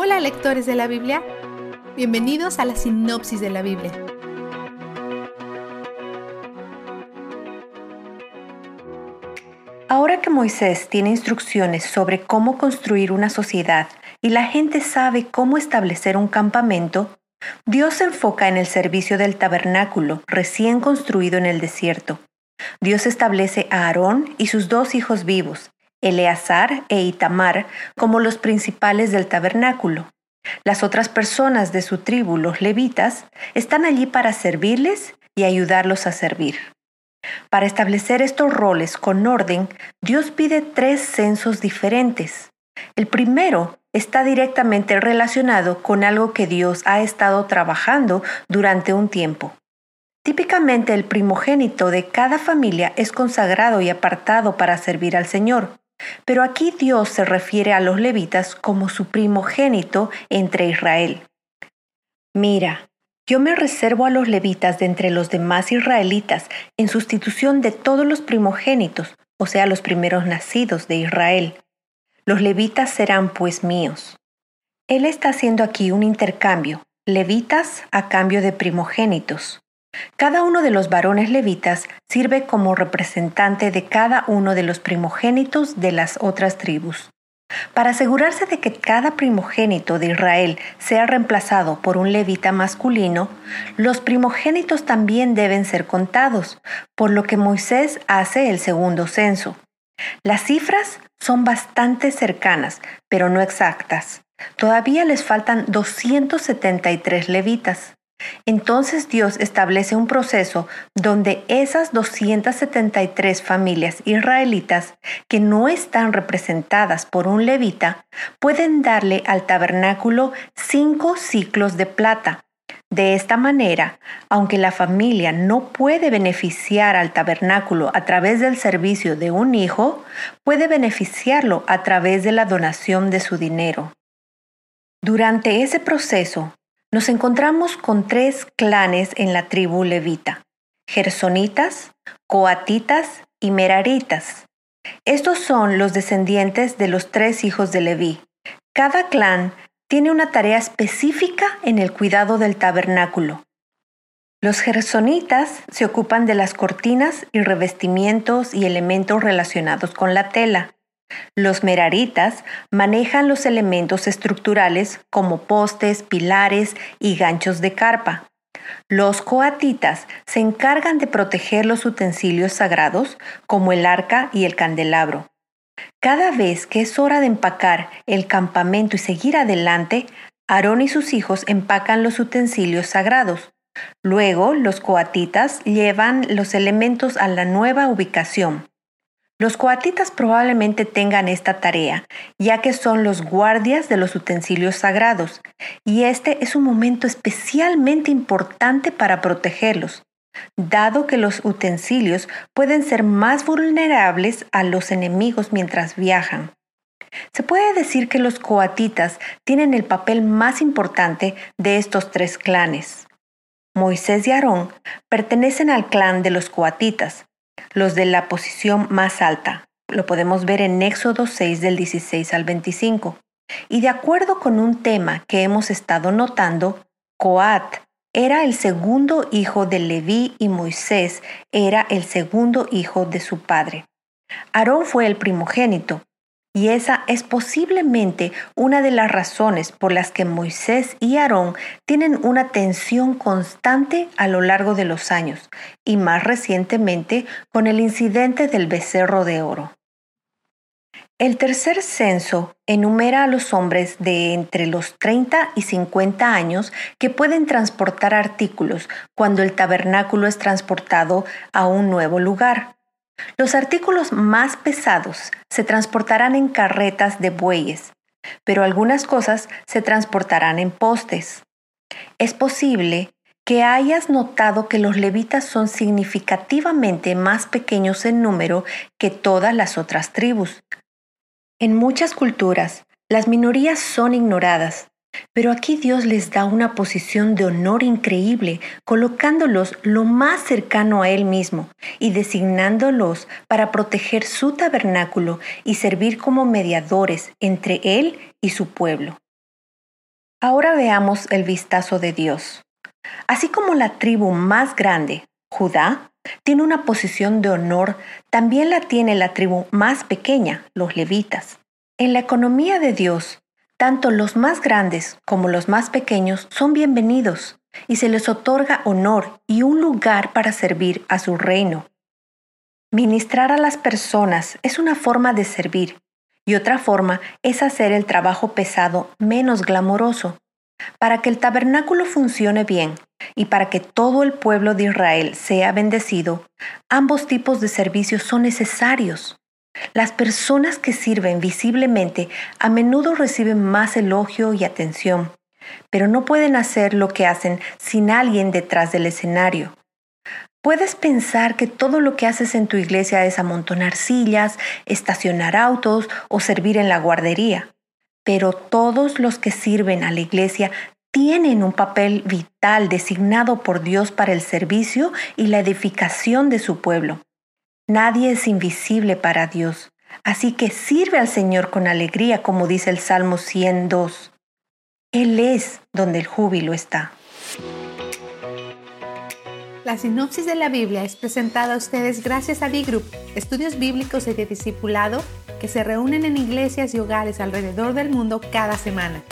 Hola lectores de la Biblia, bienvenidos a la sinopsis de la Biblia. Ahora que Moisés tiene instrucciones sobre cómo construir una sociedad y la gente sabe cómo establecer un campamento, Dios se enfoca en el servicio del tabernáculo recién construido en el desierto. Dios establece a Aarón y sus dos hijos vivos, Eleazar e Itamar, como los principales del tabernáculo. Las otras personas de su tribu, los levitas, están allí para servirles y ayudarlos a servir. Para establecer estos roles con orden, Dios pide tres censos diferentes. El primero está directamente relacionado con algo que Dios ha estado trabajando durante un tiempo. Típicamente el primogénito de cada familia es consagrado y apartado para servir al Señor, pero aquí Dios se refiere a los levitas como su primogénito entre Israel. Mira, yo me reservo a los levitas de entre los demás israelitas en sustitución de todos los primogénitos, o sea, los primeros nacidos de Israel. Los levitas serán pues míos. Él está haciendo aquí un intercambio, levitas a cambio de primogénitos. Cada uno de los varones levitas sirve como representante de cada uno de los primogénitos de las otras tribus. Para asegurarse de que cada primogénito de Israel sea reemplazado por un levita masculino, los primogénitos también deben ser contados, por lo que Moisés hace el segundo censo. Las cifras son bastante cercanas, pero no exactas. Todavía les faltan 273 levitas. Entonces Dios establece un proceso donde esas 273 familias israelitas que no están representadas por un levita pueden darle al tabernáculo cinco ciclos de plata. De esta manera, aunque la familia no puede beneficiar al tabernáculo a través del servicio de un hijo, puede beneficiarlo a través de la donación de su dinero. Durante ese proceso, nos encontramos con tres clanes en la tribu levita, gersonitas, coatitas y meraritas. Estos son los descendientes de los tres hijos de Leví. Cada clan tiene una tarea específica en el cuidado del tabernáculo. Los gersonitas se ocupan de las cortinas y revestimientos y elementos relacionados con la tela. Los meraritas manejan los elementos estructurales como postes, pilares y ganchos de carpa. Los coatitas se encargan de proteger los utensilios sagrados como el arca y el candelabro. Cada vez que es hora de empacar el campamento y seguir adelante, Aarón y sus hijos empacan los utensilios sagrados. Luego, los coatitas llevan los elementos a la nueva ubicación. Los coatitas probablemente tengan esta tarea, ya que son los guardias de los utensilios sagrados, y este es un momento especialmente importante para protegerlos, dado que los utensilios pueden ser más vulnerables a los enemigos mientras viajan. Se puede decir que los coatitas tienen el papel más importante de estos tres clanes. Moisés y Aarón pertenecen al clan de los coatitas, los de la posición más alta. Lo podemos ver en Éxodo 6 del 16 al 25. Y de acuerdo con un tema que hemos estado notando, Coat era el segundo hijo de Leví y Moisés era el segundo hijo de su padre. Aarón fue el primogénito, y esa es posiblemente una de las razones por las que Moisés y Aarón tienen una tensión constante a lo largo de los años, y más recientemente con el incidente del becerro de oro. El tercer censo enumera a los hombres de entre los 30 y 50 años que pueden transportar artículos cuando el tabernáculo es transportado a un nuevo lugar. Los artículos más pesados se transportarán en carretas de bueyes, pero algunas cosas se transportarán en postes. Es posible que hayas notado que los levitas son significativamente más pequeños en número que todas las otras tribus. En muchas culturas, las minorías son ignoradas, pero aquí Dios les da una posición de honor increíble, colocándolos lo más cercano a Él mismo y designándolos para proteger su tabernáculo y servir como mediadores entre Él y su pueblo. Ahora veamos el vistazo de Dios. Así como la tribu más grande, Judá, tiene una posición de honor, también la tiene la tribu más pequeña, los levitas. En la economía de Dios, tanto los más grandes como los más pequeños son bienvenidos y se les otorga honor y un lugar para servir a su reino. Ministrar a las personas es una forma de servir y otra forma es hacer el trabajo pesado menos glamoroso. Para que el tabernáculo funcione bien y para que todo el pueblo de Israel sea bendecido, ambos tipos de servicios son necesarios. Las personas que sirven visiblemente a menudo reciben más elogio y atención, pero no pueden hacer lo que hacen sin alguien detrás del escenario. Puedes pensar que todo lo que haces en tu iglesia es amontonar sillas, estacionar autos o servir en la guardería, pero todos los que sirven a la iglesia tienen un papel vital designado por Dios para el servicio y la edificación de su pueblo. Nadie es invisible para Dios, así que sirve al Señor con alegría, como dice el Salmo 102. Él es donde el júbilo está. La sinopsis de la Biblia es presentada a ustedes gracias a B-Group, estudios bíblicos y de discipulado que se reúnen en iglesias y hogares alrededor del mundo cada semana.